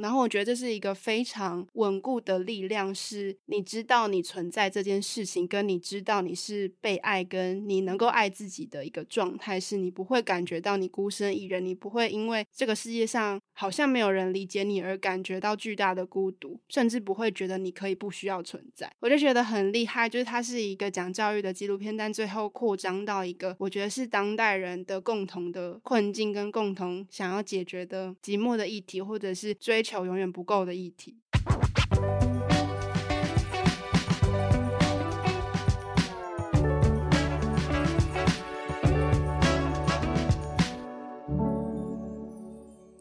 然后我觉得这是一个非常稳固的力量，是你知道你存在这件事情，跟你知道你是被爱，跟你能够爱自己的一个状态，是你不会感觉到你孤身一人，你不会因为这个世界上好像没有人理解你而感觉到巨大的孤独，甚至不会觉得你可以不需要存在。我就觉得很厉害，就是它是一个讲教育的纪录片，但最后扩张到一个我觉得是当代人的共同的困境跟共同想要解决的寂寞的议题，或者是追求永远不够的议题。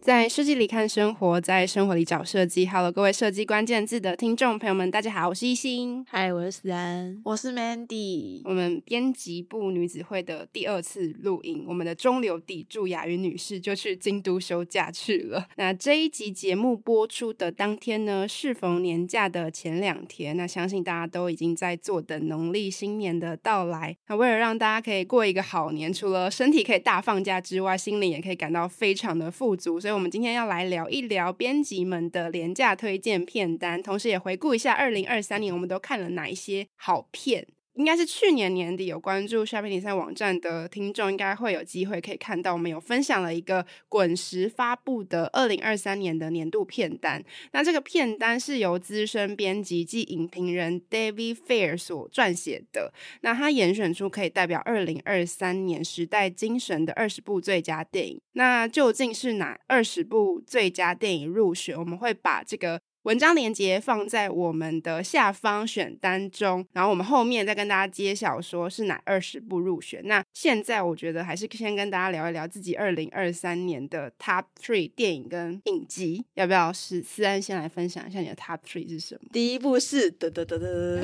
在设计里看生活，在生活里找设计。Hello，各位设计关键字的听众朋友们，大家好，我是一心。Hi，我是思安，我是 Mandy。我们编辑部女子会的第二次录音，我们的中流砥柱雅云女士就去京都休假去了。那这一集节目播出的当天呢，适逢年假的前两天，那相信大家都已经在坐等农历新年的到来。那为了让大家可以过一个好年，除了身体可以大放假之外，心灵也可以感到非常的富足，所以。我们今天要来聊一聊编辑们的廉价推荐片单，同时也回顾一下二零二三年我们都看了哪一些好片。应该是去年年底有关注 Shopping 网站的听众，应该会有机会可以看到，我们有分享了一个滚石发布的二零二三年的年度片单。那这个片单是由资深编辑及影评人 David Fair 所撰写的。那他严选出可以代表二零二三年时代精神的二十部最佳电影。那究竟是哪二十部最佳电影入选？我们会把这个。文章连接放在我们的下方选单中，然后我们后面再跟大家揭晓说是哪二十部入选。那现在我觉得还是先跟大家聊一聊自己二零二三年的 Top Three 电影跟影集，要不要是思安先来分享一下你的 Top Three 是什么？第一部是得得得得，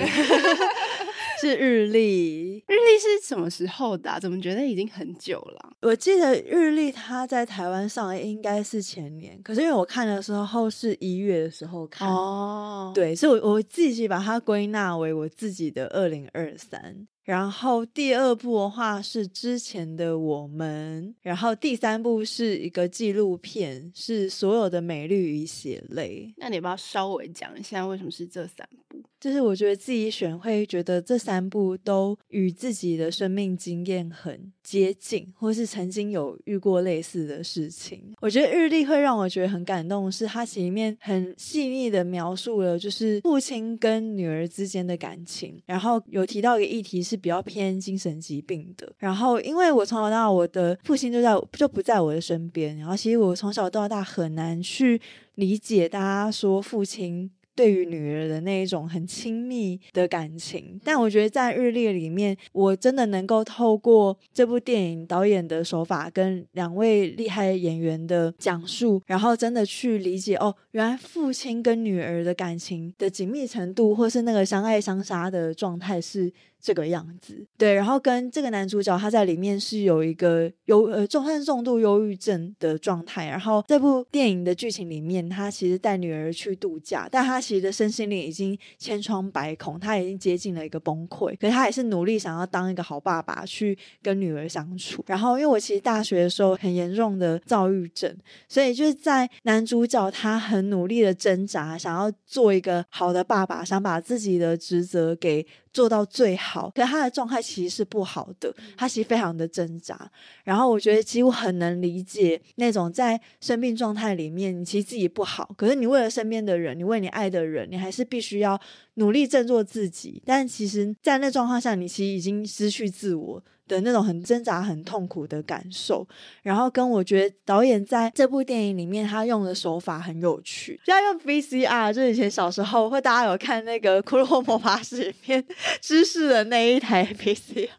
是日历。日历是什么时候的啊？怎么觉得已经很久了？我记得日历它在台湾上映应该是前年，可是因为我看的时候是一月的时候看。哦，oh. 对，所以我，我我自己把它归纳为我自己的二零二三。然后第二部的话是之前的我们，然后第三部是一个纪录片，是所有的美丽与血泪。那你要不要稍微讲一下为什么是这三部？就是我觉得自己选会觉得这三部都与自己的生命经验很接近，或是曾经有遇过类似的事情。我觉得日历会让我觉得很感动，是它里面很细腻的描述了就是父亲跟女儿之间的感情，然后有提到一个议题是比较偏精神疾病的。然后因为我从小到大我的父亲就在就不在我的身边，然后其实我从小到大很难去理解大家说父亲。对于女儿的那一种很亲密的感情，但我觉得在日历里面，我真的能够透过这部电影导演的手法跟两位厉害演员的讲述，然后真的去理解哦，原来父亲跟女儿的感情的紧密程度，或是那个相爱相杀的状态是。这个样子，对，然后跟这个男主角他在里面是有一个忧呃重算重度忧郁症的状态，然后这部电影的剧情里面，他其实带女儿去度假，但他其实的身心灵已经千疮百孔，他已经接近了一个崩溃，可是他也是努力想要当一个好爸爸去跟女儿相处。然后因为我其实大学的时候很严重的躁郁症，所以就是在男主角他很努力的挣扎，想要做一个好的爸爸，想把自己的职责给。做到最好，可是他的状态其实是不好的，他其实非常的挣扎。然后我觉得几乎很能理解那种在生病状态里面，你其实自己不好，可是你为了身边的人，你为你爱的人，你还是必须要努力振作自己。但其实，在那状况下，你其实已经失去自我。的那种很挣扎、很痛苦的感受，然后跟我觉得导演在这部电影里面他用的手法很有趣，就他用 VCR，就以前小时候会大家有看那个《骷髅魔法使》里面芝士的那一台 VCR，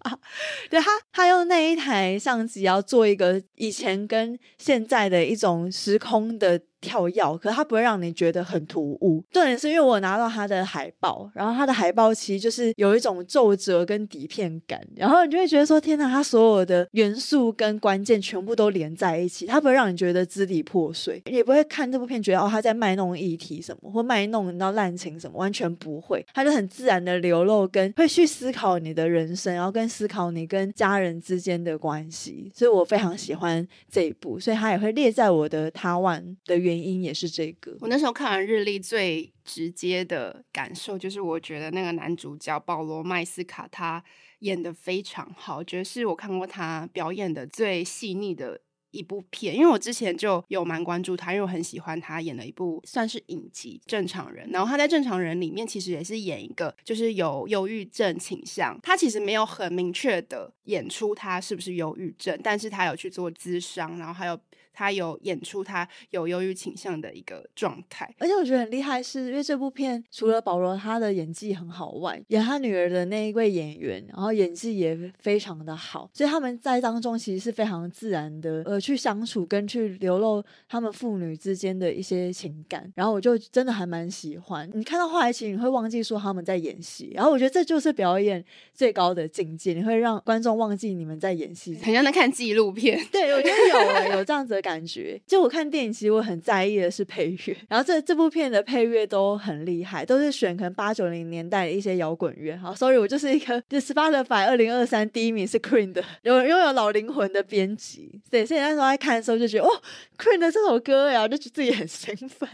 对他他用那一台相机要做一个以前跟现在的一种时空的。跳跃，可是它不会让你觉得很突兀。重点是因为我拿到它的海报，然后它的海报其实就是有一种皱褶跟底片感，然后你就会觉得说：天哪，它所有的元素跟关键全部都连在一起，它不会让你觉得支离破碎，也不会看这部片觉得哦，他在卖弄议题什么，或卖弄你知道滥情什么，完全不会，它就很自然的流露，跟会去思考你的人生，然后跟思考你跟家人之间的关系，所以我非常喜欢这一部，所以它也会列在我的 Top One 的原原因也是这个。我那时候看完日历，最直接的感受就是，我觉得那个男主角保罗麦斯卡他演得非常好，我觉得是我看过他表演的最细腻的。一部片，因为我之前就有蛮关注他，因为我很喜欢他演的一部算是影集《正常人》，然后他在《正常人》里面其实也是演一个就是有忧郁症倾向，他其实没有很明确的演出他是不是忧郁症，但是他有去做咨商，然后还有。他有演出他有忧郁倾向的一个状态，而且我觉得很厉害是，是因为这部片除了保罗他的演技很好外，演他女儿的那一位演员，然后演技也非常的好，所以他们在当中其实是非常自然的，呃，去相处跟去流露他们父女之间的一些情感，然后我就真的还蛮喜欢。你看到后来其实你会忘记说他们在演戏，然后我觉得这就是表演最高的境界，你会让观众忘记你们在演戏，很像在看纪录片。对，我觉得有、欸、有这样子的。感觉就我看电影，其实我很在意的是配乐，然后这这部片的配乐都很厉害，都是选可能八九零年代的一些摇滚乐。好，sorry，我就是一个就 Spotify 二零二三第一名是 Queen 的，有拥有老灵魂的编辑。对，所以那时候在看的时候就觉得，哦，Queen 的这首歌呀，就觉得自己很兴奋。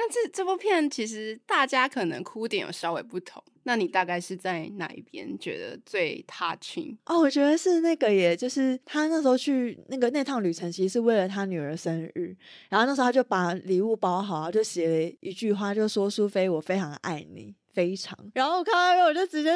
但这这部片其实大家可能哭点有稍微不同。那你大概是在哪一边觉得最 touching？哦，我觉得是那个耶，就是他那时候去那个那趟旅程，其实是为了他女儿生日，然后那时候他就把礼物包好，就写了一句话，就说：“苏菲，我非常爱你，非常。”然后我看到后，我就直接。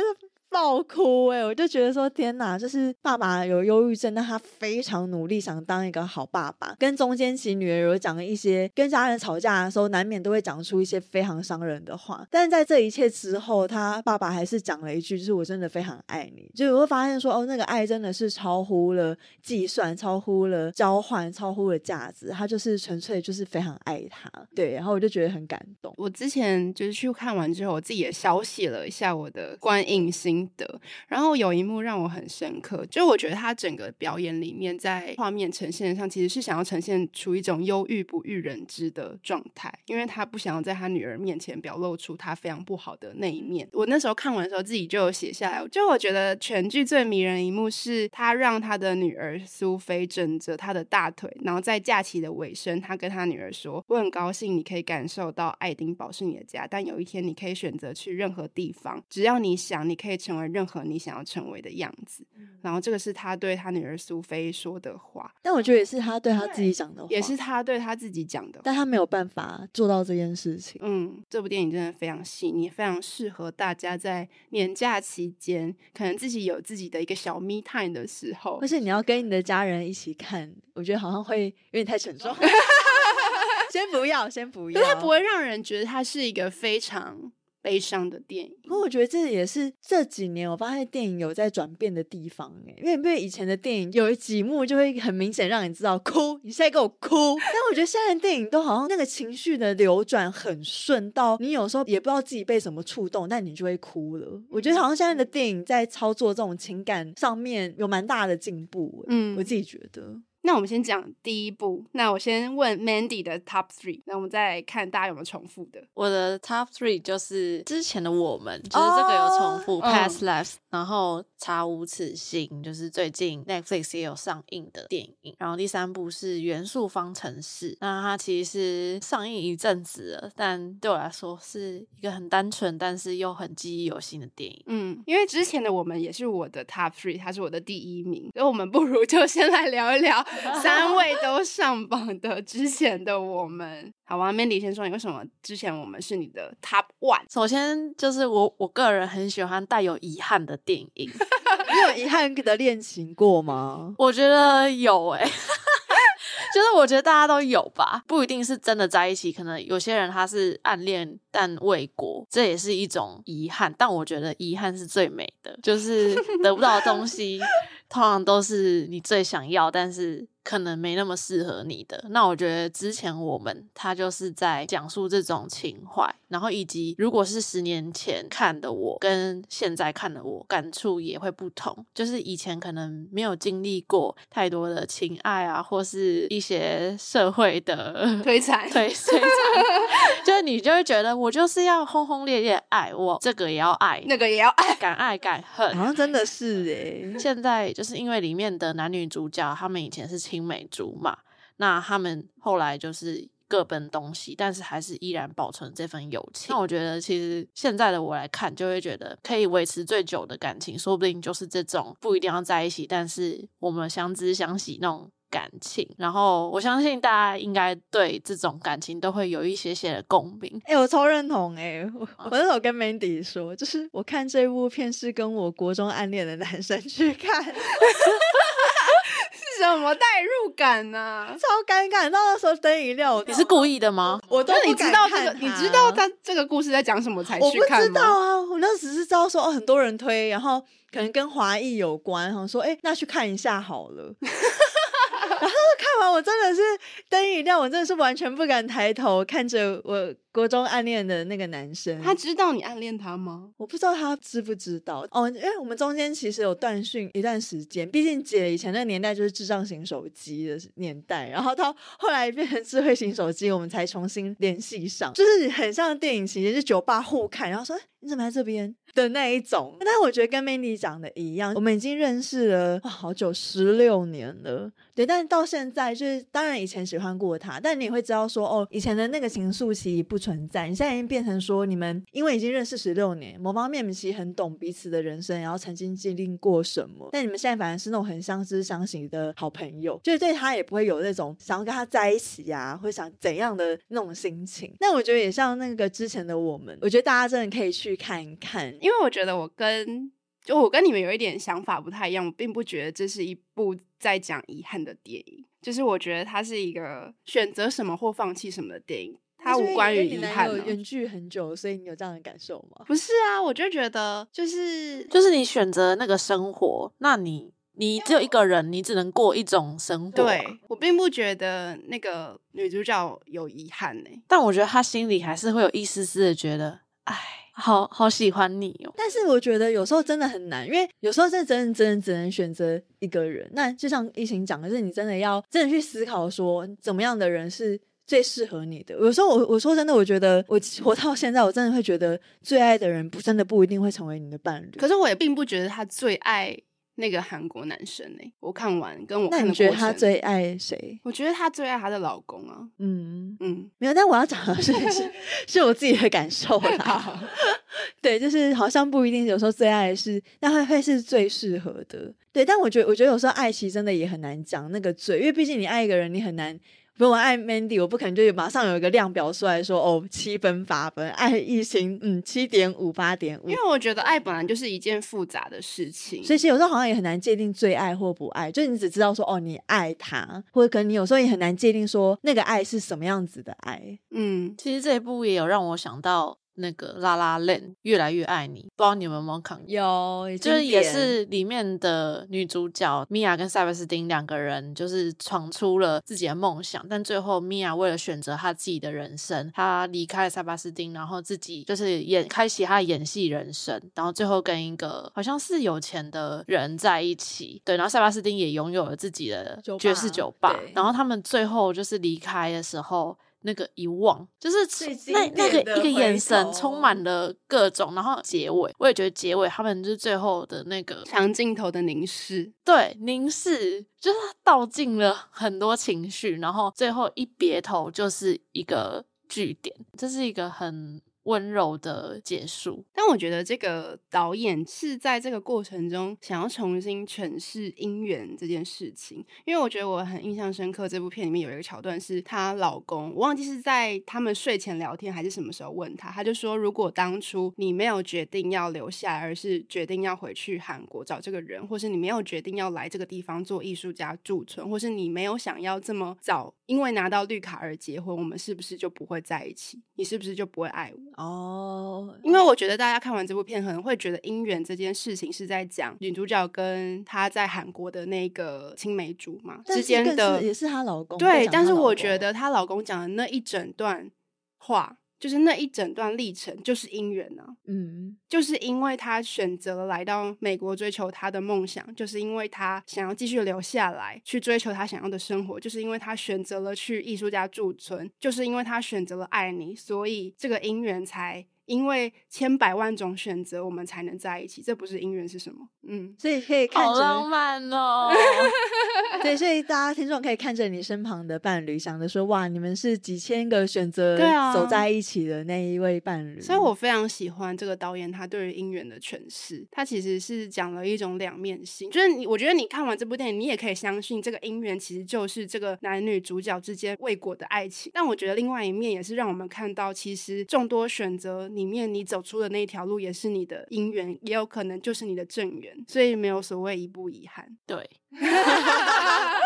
爆哭哎、我就觉得说天哪，就是爸爸有忧郁症，但他非常努力想当一个好爸爸。跟中间其女儿有讲了一些，跟家人吵架的时候，难免都会讲出一些非常伤人的话。但是在这一切之后，他爸爸还是讲了一句，就是我真的非常爱你。就我会发现说，哦，那个爱真的是超乎了计算，超乎了交换，超乎了价值。他就是纯粹就是非常爱他。对，然后我就觉得很感动。我之前就是去看完之后，我自己也小写了一下我的观影心。的，然后有一幕让我很深刻，就我觉得他整个表演里面，在画面呈现上，其实是想要呈现出一种忧郁不欲人知的状态，因为他不想要在他女儿面前表露出他非常不好的那一面。我那时候看完的时候，自己就有写下来，就我觉得全剧最迷人的一幕是他让他的女儿苏菲枕着他的大腿，然后在假期的尾声，他跟他女儿说：“我很高兴你可以感受到爱丁堡是你的家，但有一天你可以选择去任何地方，只要你想，你可以成。”成为任何你想要成为的样子，然后这个是他对他女儿苏菲说的话，但我觉得也是他对他自己讲的话，也是他对他自己讲的话，但他没有办法做到这件事情。嗯，这部电影真的非常细腻，非常适合大家在年假期间，可能自己有自己的一个小 me time 的时候，而且你要跟你的家人一起看，我觉得好像会有点太沉重。先不要，先不要，它不会让人觉得它是一个非常。悲伤的电影，不过我觉得这也是这几年我发现电影有在转变的地方哎，因为因为以前的电影有几幕就会很明显让你知道哭，你现在给我哭，但我觉得现在的电影都好像那个情绪的流转很顺，到你有时候也不知道自己被什么触动，但你就会哭了。我觉得好像现在的电影在操作这种情感上面有蛮大的进步，嗯，我自己觉得。那我们先讲第一部。那我先问 Mandy 的 Top Three，那我们再看大家有没有重复的。我的 Top Three 就是之前的我们，就是这个有重复、oh, Past Lives，、嗯、然后查无此心，就是最近 Netflix 也有上映的电影。然后第三部是元素方程式，那它其实上映一阵子了，但对我来说是一个很单纯，但是又很记忆犹新的电影。嗯，因为之前的我们也是我的 Top Three，它是我的第一名，所以我们不如就先来聊一聊。三位都上榜的之前的我们，好吧，Mandy 先说，你为什么之前我们是你的 Top One？首先就是我我个人很喜欢带有遗憾的电影。你有遗憾的恋情过吗？我觉得有哎、欸，就是我觉得大家都有吧，不一定是真的在一起，可能有些人他是暗恋但未果，这也是一种遗憾。但我觉得遗憾是最美的，就是得不到的东西。通常都是你最想要，但是可能没那么适合你的。那我觉得之前我们他就是在讲述这种情怀，然后以及如果是十年前看的我跟现在看的我感触也会不同。就是以前可能没有经历过太多的情爱啊，或是一些社会的 摧残，对摧残，就是你就会觉得我就是要轰轰烈烈爱，我这个也要爱，那个也要爱，敢爱敢恨，好像真的是诶。现在就。就是因为里面的男女主角，他们以前是青梅竹马，那他们后来就是各奔东西，但是还是依然保存这份友情。那我觉得，其实现在的我来看，就会觉得可以维持最久的感情，说不定就是这种不一定要在一起，但是我们相知相惜那种。感情，然后我相信大家应该对这种感情都会有一些些的共鸣。哎、欸，我超认同哎、欸！我我那时候跟 Mandy 说，就是我看这部片是跟我国中暗恋的男生去看，是什么代入感呢、啊？超尴尬！到那时候灯一亮，你是故意的吗？我都你知道这个，你知道他这个故事在讲什么才去看吗？我不知道啊，我那时是知道说哦，很多人推，然后可能跟华裔有关，然后说哎、欸，那去看一下好了。然后看完，我真的是灯一亮，我真的是完全不敢抬头看着我国中暗恋的那个男生。他知道你暗恋他吗？我不知道他知不知道哦，因为我们中间其实有断讯一段时间。毕竟姐以前那个年代就是智障型手机的年代，然后到后来变成智慧型手机，我们才重新联系上，就是很像电影情节，就是酒吧互看，然后说你怎么在这边的那一种。但我觉得跟 Mandy 讲的一样，我们已经认识了哇好久，十六年了。对，但到现在就是，当然以前喜欢过他，但你也会知道说，哦，以前的那个情愫其实不存在。你现在已经变成说，你们因为已经认识十六年，某方面你们其实很懂彼此的人生，然后曾经经历过什么。但你们现在反而是那种很相知相惜的好朋友，就是对他也不会有那种想要跟他在一起、啊，或想怎样的那种心情。那我觉得也像那个之前的我们，我觉得大家真的可以去看一看，因为我觉得我跟。就我跟你们有一点想法不太一样，我并不觉得这是一部在讲遗憾的电影，就是我觉得它是一个选择什么或放弃什么的电影，它无关于遗憾。有远距很久，所以你有这样的感受吗？不是啊，我就觉得就是就是你选择那个生活，那你你只有一个人，你只能过一种生活。对，我并不觉得那个女主角有遗憾呢、欸，但我觉得她心里还是会有一丝丝的觉得，哎。好好喜欢你哦，但是我觉得有时候真的很难，因为有时候真的真的真的只能选择一个人。那就像一行讲的是，你真的要真的去思考说，怎么样的人是最适合你的。有时候我我说真的，我觉得我活到现在，我真的会觉得最爱的人不真的不一定会成为你的伴侣。可是我也并不觉得他最爱。那个韩国男生呢、欸？我看完跟我看，那你觉得他最爱谁？我觉得他最爱他的老公啊。嗯嗯，没有。但我要讲的是，是 是我自己的感受啦。对，就是好像不一定，有时候最爱的是，但会会是最适合的。对，但我觉得，我觉得有时候爱其实真的也很难讲那个最，因为毕竟你爱一个人，你很难。如果我爱 Mandy，我不可能就马上有一个量表出来说哦，七分八分，爱一星嗯七点五八点五，因为我觉得爱本来就是一件复杂的事情，所以其实有时候好像也很难界定最爱或不爱，就你只知道说哦你爱他，或者可能你有时候也很难界定说那个爱是什么样子的爱。嗯，其实这一部也有让我想到。那个拉拉链越来越爱你，不知道你们有没有看过？有，就是也是里面的女主角米娅跟塞巴斯汀两个人，就是闯出了自己的梦想，但最后米娅为了选择她自己的人生，她离开了塞巴斯汀，然后自己就是演开启她的演戏人生，然后最后跟一个好像是有钱的人在一起，对，然后塞巴斯汀也拥有了自己的爵士酒吧，然后他们最后就是离开的时候。那个一望，就是那那个一个眼神充满了各种，然后结尾，我也觉得结尾他们就是最后的那个长镜头的凝视，对，凝视就是他道尽了很多情绪，然后最后一别头就是一个句点，这是一个很。温柔的结束，但我觉得这个导演是在这个过程中想要重新诠释姻缘这件事情，因为我觉得我很印象深刻，这部片里面有一个桥段是她老公，我忘记是在他们睡前聊天还是什么时候问他，他就说如果当初你没有决定要留下，而是决定要回去韩国找这个人，或是你没有决定要来这个地方做艺术家驻村，或是你没有想要这么早因为拿到绿卡而结婚，我们是不是就不会在一起？你是不是就不会爱我？哦，oh, 因为我觉得大家看完这部片，可能会觉得姻缘这件事情是在讲女主角跟她在韩国的那个青梅竹马之间的，也是她老公。对，但是我觉得她老公讲的那一整段话。就是那一整段历程，就是姻缘啊，嗯，就是因为他选择了来到美国追求他的梦想，就是因为他想要继续留下来去追求他想要的生活，就是因为他选择了去艺术家驻村，就是因为他选择了爱你，所以这个姻缘才因为千百万种选择，我们才能在一起。这不是姻缘是什么？嗯，所以可以看着好浪漫哦。对，所以大家听众可以看着你身旁的伴侣，想着说：哇，你们是几千个选择走在一起的那一位伴侣。啊、所以我非常喜欢这个导演他对于姻缘的诠释。他其实是讲了一种两面性，就是你，我觉得你看完这部电影，你也可以相信这个姻缘其实就是这个男女主角之间未果的爱情。但我觉得另外一面也是让我们看到，其实众多选择里面，你走出的那一条路也是你的姻缘，也有可能就是你的正缘。所以没有所谓一步遗憾。对。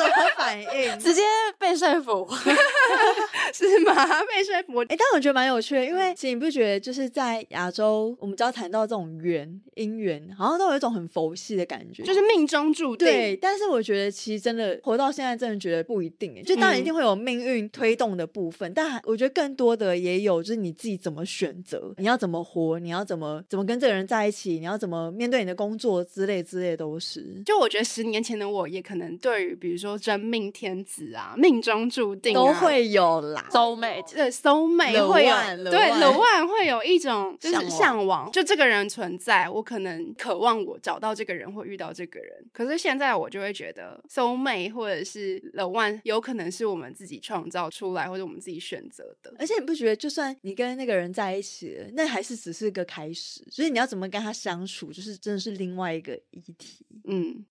怎么反应？直接被说服 是吗？被说服？哎、欸，但我觉得蛮有趣的，因为其实你不觉得就是在亚洲，我们只要谈到这种缘、姻缘，好像都有一种很佛系的感觉，就是命中注定。对，但是我觉得其实真的活到现在，真的觉得不一定。就当然一定会有命运推动的部分，嗯、但我觉得更多的也有就是你自己怎么选择，你要怎么活，你要怎么怎么跟这个人在一起，你要怎么面对你的工作之类之类都是。就我觉得十年前的我也可能对于比如说真命天子啊，命中注定、啊、都会有啦，soul mate，对，soul mate 会有，对，the one 会有一种就是向往，就这个人存在，我可能渴望我找到这个人或遇到这个人。可是现在我就会觉得 soul mate 或者是 the one 有可能是我们自己创造出来或者我们自己选择的。而且你不觉得，就算你跟那个人在一起了，那还是只是个开始，所以你要怎么跟他相处，就是真的是另外一个议题。嗯。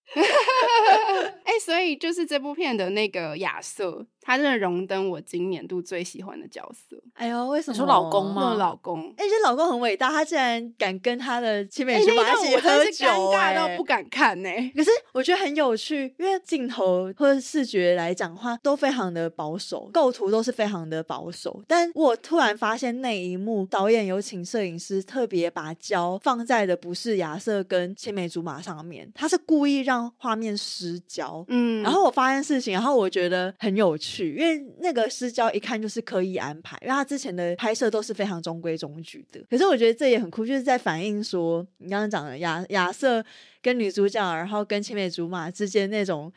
哎、欸，所以就是这部片的那个亚瑟。他真的荣登我今年度最喜欢的角色。哎呦，为什么？说老公吗？老公。哎、欸，这老公很伟大，他竟然敢跟他的青梅竹马一起喝酒，尴尬到不敢看呢、欸。可是我觉得很有趣，因为镜头或者视觉来讲话都非常的保守，构图都是非常的保守。但我突然发现那一幕，导演有请摄影师特别把焦放在的不是亚瑟跟青梅竹马上面，他是故意让画面失焦。嗯，然后我发现事情，然后我觉得很有趣。因为那个私交一看就是刻意安排，因为他之前的拍摄都是非常中规中矩的。可是我觉得这也很酷，就是在反映说你刚刚讲的亚亚瑟跟女主角，然后跟青梅竹马之间那种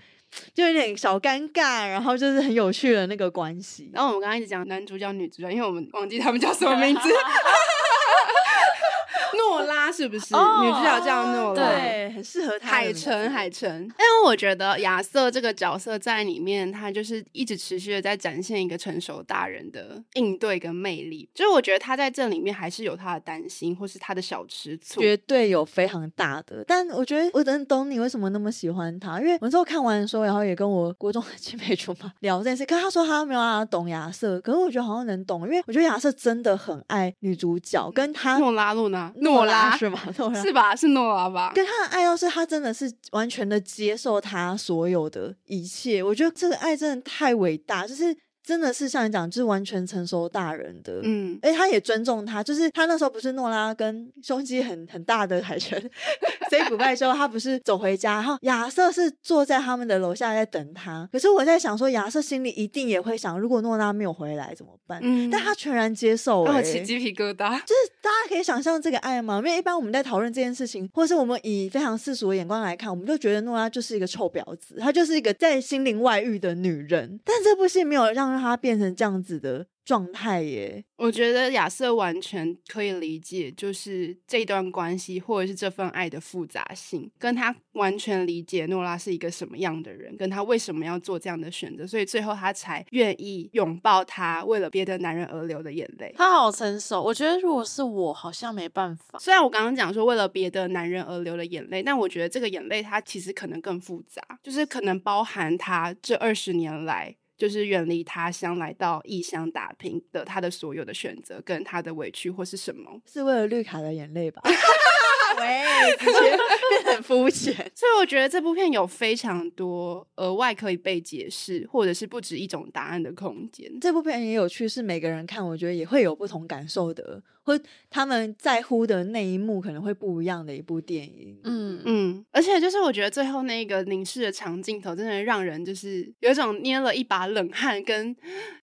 就有点小尴尬，然后就是很有趣的那个关系。然后我们刚刚一直讲男主角、女主角，因为我们忘记他们叫什么名字。诺拉是不是、oh, 女主角叫诺拉？对，很适合她。海城，海城。因为我觉得亚瑟这个角色在里面，他就是一直持续的在展现一个成熟大人的应对跟魅力。就是我觉得他在这里面还是有他的担心，或是他的小吃醋，绝对有非常大的。但我觉得我能懂你为什么那么喜欢他，因为我之后看完的时候，然后也跟我国中的青梅竹马聊这件事，可他说他没有办法懂亚瑟，可是我觉得好像能懂，因为我觉得亚瑟真的很爱女主角，跟他诺拉露娜。诺拉是吗？是吧？是诺拉吧？跟他的爱，要是他真的是完全的接受他所有的一切，我觉得这个爱真的太伟大，就是。真的是像你讲，就是完全成熟大人的，嗯，哎，他也尊重他，就是他那时候不是诺拉跟胸肌很很大的海泉 say goodbye 之后，他不是走回家，然后亚瑟是坐在他们的楼下在等他。可是我在想说，亚瑟心里一定也会想，如果诺拉没有回来怎么办？嗯，但他全然接受，我起鸡皮疙瘩。就是大家可以想象这个爱吗？因为一般我们在讨论这件事情，或是我们以非常世俗的眼光来看，我们就觉得诺拉就是一个臭婊子，她就是一个在心灵外遇的女人。但这部戏没有让。她变成这样子的状态耶，我觉得亚瑟完全可以理解，就是这段关系或者是这份爱的复杂性，跟他完全理解诺拉是一个什么样的人，跟他为什么要做这样的选择，所以最后他才愿意拥抱他为了别的男人而流的眼泪。他好成熟，我觉得如果是我，好像没办法。虽然我刚刚讲说为了别的男人而流的眼泪，但我觉得这个眼泪它其实可能更复杂，就是可能包含他这二十年来。就是远离他乡来到异乡打拼的他的所有的选择跟他的委屈或是什么，是为了绿卡的眼泪吧？喂，直接变很肤浅。所以我觉得这部片有非常多额外可以被解释，或者是不止一种答案的空间。这部片也有趣，是每个人看，我觉得也会有不同感受的。或他们在乎的那一幕可能会不一样的一部电影，嗯嗯，而且就是我觉得最后那个凝视的长镜头，真的让人就是有一种捏了一把冷汗，跟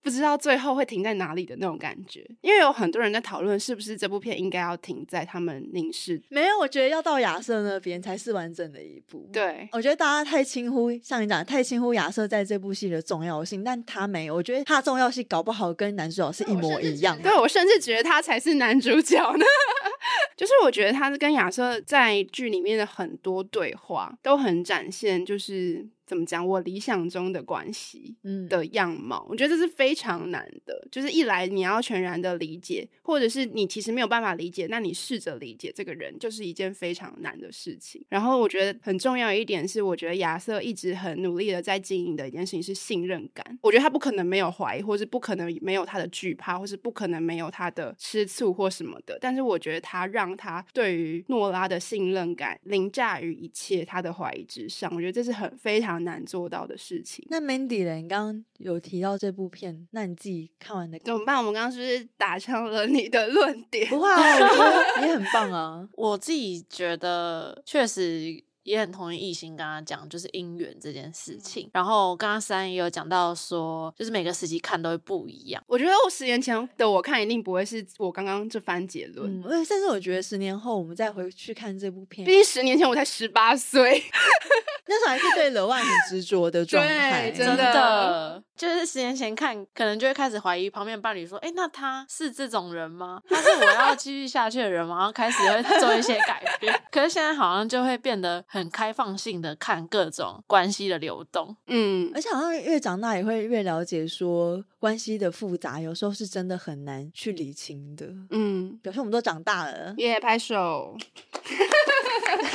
不知道最后会停在哪里的那种感觉。因为有很多人在讨论是不是这部片应该要停在他们凝视，没有，我觉得要到亚瑟那边才是完整的一部。对，我觉得大家太轻忽，像你讲，太轻忽亚瑟在这部戏的重要性，但他没有。我觉得他的重要性搞不好跟男主角是一模一样的。对，我甚至觉得他才是男男主角呢。就是我觉得他是跟亚瑟在剧里面的很多对话都很展现，就是。怎么讲？我理想中的关系，嗯，的样貌，我觉得这是非常难的。就是一来你要全然的理解，或者是你其实没有办法理解，那你试着理解这个人，就是一件非常难的事情。然后我觉得很重要一点是，我觉得亚瑟一直很努力的在经营的一件事情是信任感。我觉得他不可能没有怀疑，或是不可能没有他的惧怕，或是不可能没有他的吃醋或什么的。但是我觉得他让他对于诺拉的信任感凌驾于一切他的怀疑之上。我觉得这是很非常。难做到的事情。那 Mandy 呢？你刚刚有提到这部片，那你自己看完的怎么办？我们刚刚是不是打枪了你的论点？不会啊，我觉得 也很棒啊。我自己觉得确实。也很同意艺兴刚刚讲，就是姻缘这件事情。然后刚刚三也有讲到说，就是每个时期看都会不一样。我觉得我十年前的我看，一定不会是我刚刚这番结论。嗯，甚至我觉得十年后我们再回去看这部片，毕竟十年前我才十八岁，那时候还是对 The One 很执着的状态。真的，就是十年前看，可能就会开始怀疑旁边伴侣说：“哎，那他是这种人吗？他是我要继续下去的人吗？”然后开始会做一些改变。可是现在好像就会变得很。很开放性的看各种关系的流动，嗯，而且好像越长大也会越了解说关系的复杂，有时候是真的很难去理清的，嗯，表示我们都长大了，耶、yeah，拍手，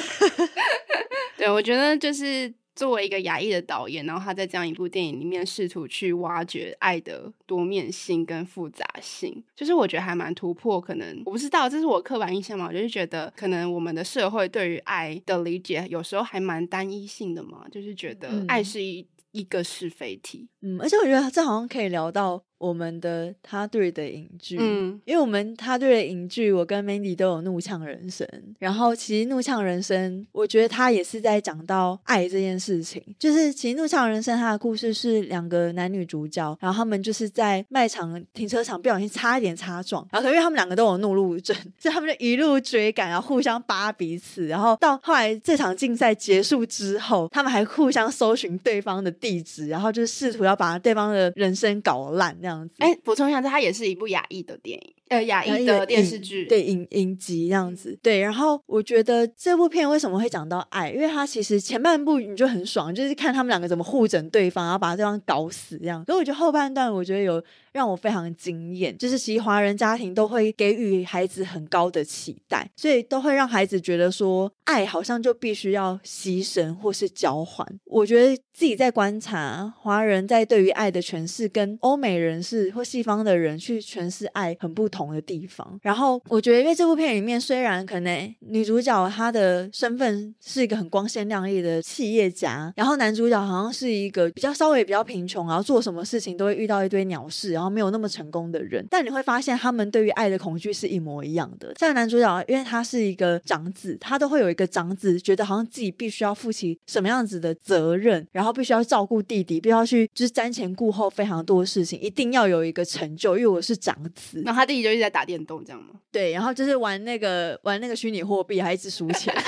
对，我觉得就是。作为一个亚裔的导演，然后他在这样一部电影里面试图去挖掘爱的多面性跟复杂性，就是我觉得还蛮突破。可能我不知道，这是我刻板印象嘛？我就是觉得可能我们的社会对于爱的理解有时候还蛮单一性的嘛，就是觉得爱是一一个是非题。嗯，而且我觉得这好像可以聊到。我们的他对的影剧，嗯，因为我们他对的影剧，我跟 Mandy 都有怒呛人生。然后其实怒呛人生，我觉得他也是在讲到爱这件事情。就是其实怒呛人生，他的故事是两个男女主角，然后他们就是在卖场停车场不小心差一点擦撞，然后因为他们两个都有怒路症，所以他们就一路追赶，然后互相扒彼此。然后到后来这场竞赛结束之后，他们还互相搜寻对方的地址，然后就试图要把对方的人生搞烂。那样子，哎，补充一下，它也是一部亚裔的电影，呃，亚裔的电视剧，对，影影集这样子，对。然后我觉得这部片为什么会讲到爱？因为它其实前半部你就很爽，就是看他们两个怎么互整对方，然后把对方搞死这样。所以我觉得后半段，我觉得有。让我非常惊艳，就是其实华人家庭都会给予孩子很高的期待，所以都会让孩子觉得说，爱好像就必须要牺牲或是交换。我觉得自己在观察华人在对于爱的诠释，跟欧美人士或西方的人去诠释爱很不同的地方。然后我觉得，因为这部片里面虽然可能女主角她的身份是一个很光鲜亮丽的企业家，然后男主角好像是一个比较稍微比较贫穷，然后做什么事情都会遇到一堆鸟事，然后。没有那么成功的人，但你会发现他们对于爱的恐惧是一模一样的。像男主角，因为他是一个长子，他都会有一个长子，觉得好像自己必须要负起什么样子的责任，然后必须要照顾弟弟，必须要去就是瞻前顾后非常多的事情，一定要有一个成就，因为我是长子。然后他弟弟就一直在打电动，这样吗？对，然后就是玩那个玩那个虚拟货币，还一直输钱。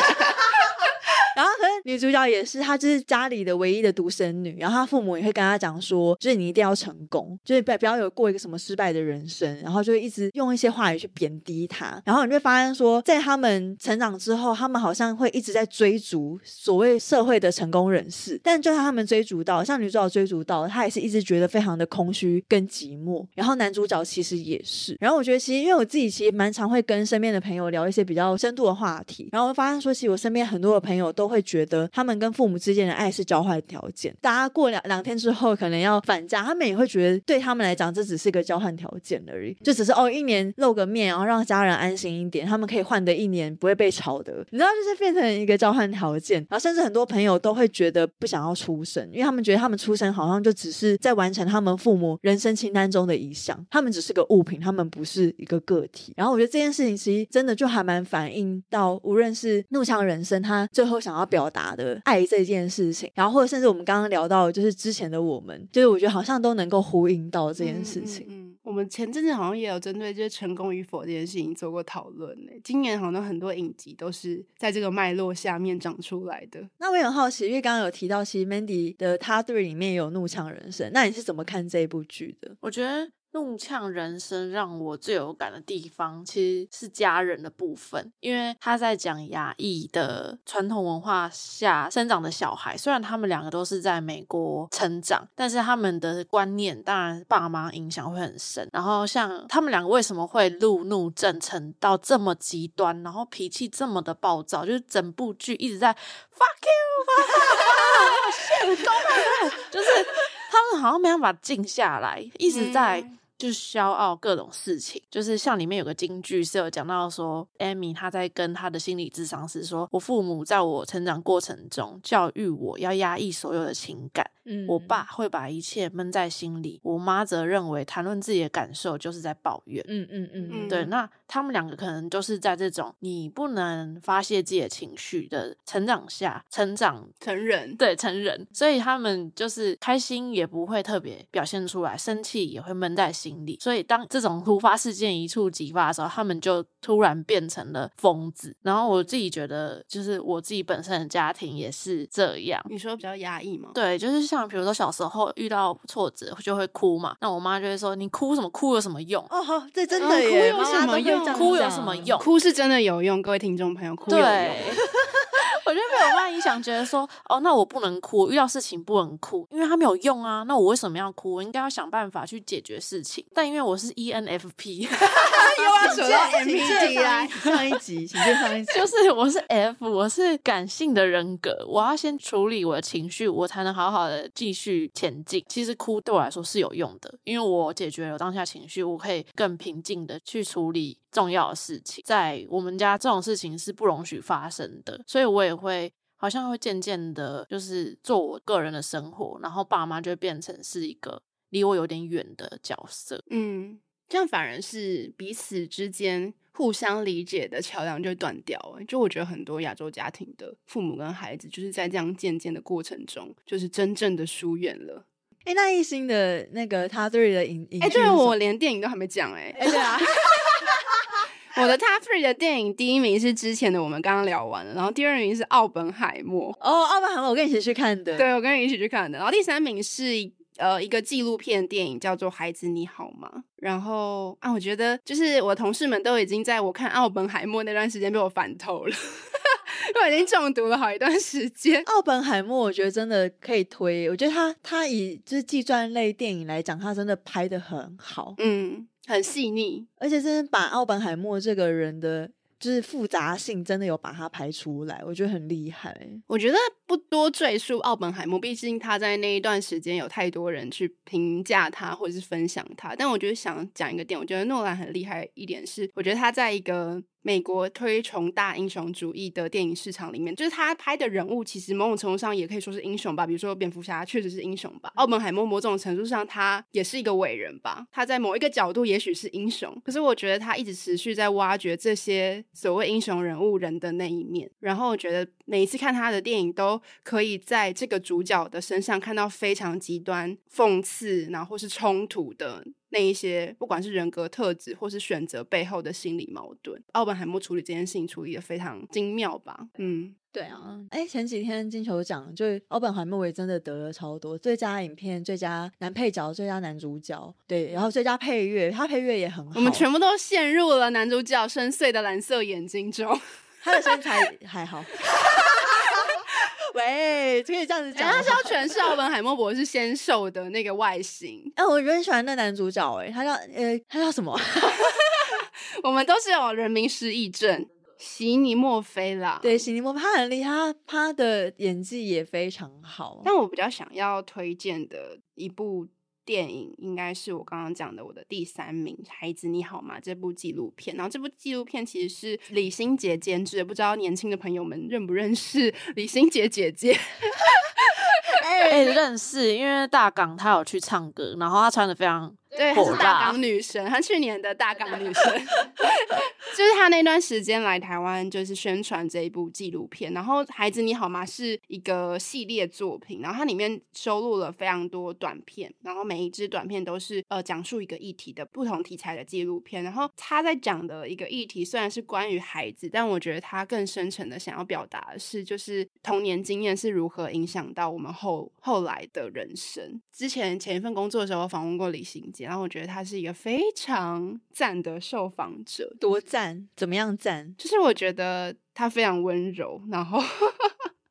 女主角也是，她就是家里的唯一的独生女。然后，她父母也会跟她讲说，就是你一定要成功，就是不不要有过一个什么失败的人生。然后，就一直用一些话语去贬低她。然后，你会发现说，在他们成长之后，他们好像会一直在追逐所谓社会的成功人士。但就算他们追逐到，像女主角追逐到，她也是一直觉得非常的空虚跟寂寞。然后，男主角其实也是。然后，我觉得其实因为我自己其实蛮常会跟身边的朋友聊一些比较深度的话题。然后，我发现说，其实我身边很多的朋友都。会觉得他们跟父母之间的爱是交换条件，大家过两两天之后可能要返家，他们也会觉得对他们来讲这只是个交换条件而已，就只是哦一年露个面，然后让家人安心一点，他们可以换得一年不会被吵的，你知道，就是变成一个交换条件。然后甚至很多朋友都会觉得不想要出生，因为他们觉得他们出生好像就只是在完成他们父母人生清单中的一项，他们只是个物品，他们不是一个个体。然后我觉得这件事情其实真的就还蛮反映到，无论是怒呛人生，他最后想要表达的爱这件事情，然后或者甚至我们刚刚聊到，就是之前的我们，就是我觉得好像都能够呼应到这件事情。嗯，嗯，嗯。我们前阵子好像也有针对就是成功与否这件事情做过讨论呢。今年好像很多影集都是在这个脉络下面长出来的。那我也很好奇，因为刚刚有提到，其实 Mandy 的 Top 3里面也有《怒呛人生》，那你是怎么看这一部剧的？我觉得。怒呛人生让我最有感的地方，其实是家人的部分，因为他在讲亚裔的传统文化下生长的小孩，虽然他们两个都是在美国成长，但是他们的观念当然爸妈影响会很深。然后像他们两个为什么会路怒症成到这么极端，然后脾气这么的暴躁，就是整部剧一直在 fuck you，就是他们好像没办法静下来，一直在。嗯就消耗各种事情，就是像里面有个金句是有讲到说，Amy 她在跟她的心理智商师说，我父母在我成长过程中教育我要压抑所有的情感。嗯，我爸会把一切闷在心里，我妈则认为谈论自己的感受就是在抱怨。嗯嗯嗯嗯，对。那他们两个可能就是在这种你不能发泄自己的情绪的成长下成长成人，对成人，所以他们就是开心也不会特别表现出来，生气也会闷在心里。所以当这种突发事件一触即发的时候，他们就突然变成了疯子。然后我自己觉得，就是我自己本身的家庭也是这样。你说比较压抑吗？对，就是像。比如说小时候遇到挫折就会哭嘛，那我妈就会说：“你哭什么？哭有什么用？”哦，好，这真的耶，哭有什么用？哭有什么用？哭是真的有用，各位听众朋友，哭有用。对 我就被我妈影响，觉得说哦，那我不能哭，遇到事情不能哭，因为它没有用啊。那我为什么要哭？我应该要想办法去解决事情。但因为我是 ENFP，又要扯到 MBTI 啊，上一集，请接上一集，就是我是 F，我是感性的人格，我要先处理我的情绪，我才能好好的继续前进。其实哭对我来说是有用的，因为我解决了当下情绪，我可以更平静的去处理重要的事情。在我们家，这种事情是不容许发生的，所以我也。会好像会渐渐的，就是做我个人的生活，然后爸妈就会变成是一个离我有点远的角色。嗯，这样反而是彼此之间互相理解的桥梁就断掉。就我觉得很多亚洲家庭的父母跟孩子，就是在这样渐渐的过程中，就是真正的疏远了。哎，那一心的那个他对的影影，哎，对，我连电影都还没讲，哎，哎，对啊。我的 Top Three 的电影，第一名是之前的我们刚刚聊完了，然后第二名是奥本海默。哦，奥本海默，我跟你一起去看的。对，我跟你一起去看的。然后第三名是呃一个纪录片电影，叫做《孩子你好吗》。然后啊，我觉得就是我同事们都已经在我看奥本海默那段时间被我烦透了，我已经中毒了好一段时间。奥本海默，我觉得真的可以推。我觉得他他以就是纪传类电影来讲，他真的拍的很好。嗯。很细腻，而且真的把奥本海默这个人的就是复杂性真的有把它拍出来，我觉得很厉害。我觉得不多赘述奥本海默，毕竟他在那一段时间有太多人去评价他或者是分享他。但我觉得想讲一个点，我觉得诺兰很厉害一点是，我觉得他在一个。美国推崇大英雄主义的电影市场里面，就是他拍的人物，其实某种程度上也可以说是英雄吧。比如说蝙蝠侠确实是英雄吧，奥本海默某种程度上他也是一个伟人吧。他在某一个角度也许是英雄，可是我觉得他一直持续在挖掘这些所谓英雄人物人的那一面。然后我觉得每一次看他的电影，都可以在这个主角的身上看到非常极端讽刺，然后或是冲突的。那一些不管是人格特质或是选择背后的心理矛盾，奥本海默处理这件事情处理的非常精妙吧？嗯，对啊。哎，前几天金球奖就奥本海默也真的得了超多最佳影片、最佳男配角、最佳男主角，对，然后最佳配乐，他配乐也很好。我们全部都陷入了男主角深邃的蓝色眼睛中，他的身材还好。喂，可以这样子讲。他是要诠释奥本海默博士纤瘦的那个外形。哎、啊，我很喜欢那男主角，哎，他叫呃，他叫什么？我们都是有人民失忆症，席尼莫菲啦。对，席尼莫菲，他很厉害，他他的演技也非常好。但我比较想要推荐的一部。电影应该是我刚刚讲的我的第三名，《孩子你好吗》这部纪录片。然后这部纪录片其实是李心洁监制，不知道年轻的朋友们认不认识李心洁姐姐？哎、欸，认识，因为大港他有去唱歌，然后他穿的非常对，她是大港女神，她去年的大港女神，就 是她那段时间来台湾，就是宣传这一部纪录片。然后《孩子你好吗》是一个系列作品，然后它里面收录了非常多短片，然后每一支短片都是呃讲述一个议题的不同题材的纪录片。然后她在讲的一个议题虽然是关于孩子，但我觉得她更深层的想要表达的是，就是童年经验是如何影响到我们后后来的人生。之前前一份工作的时候，我访问过李心洁，然后我觉得他是一个非常赞的受访者。多赞？怎么样赞？就是我觉得他非常温柔，然后。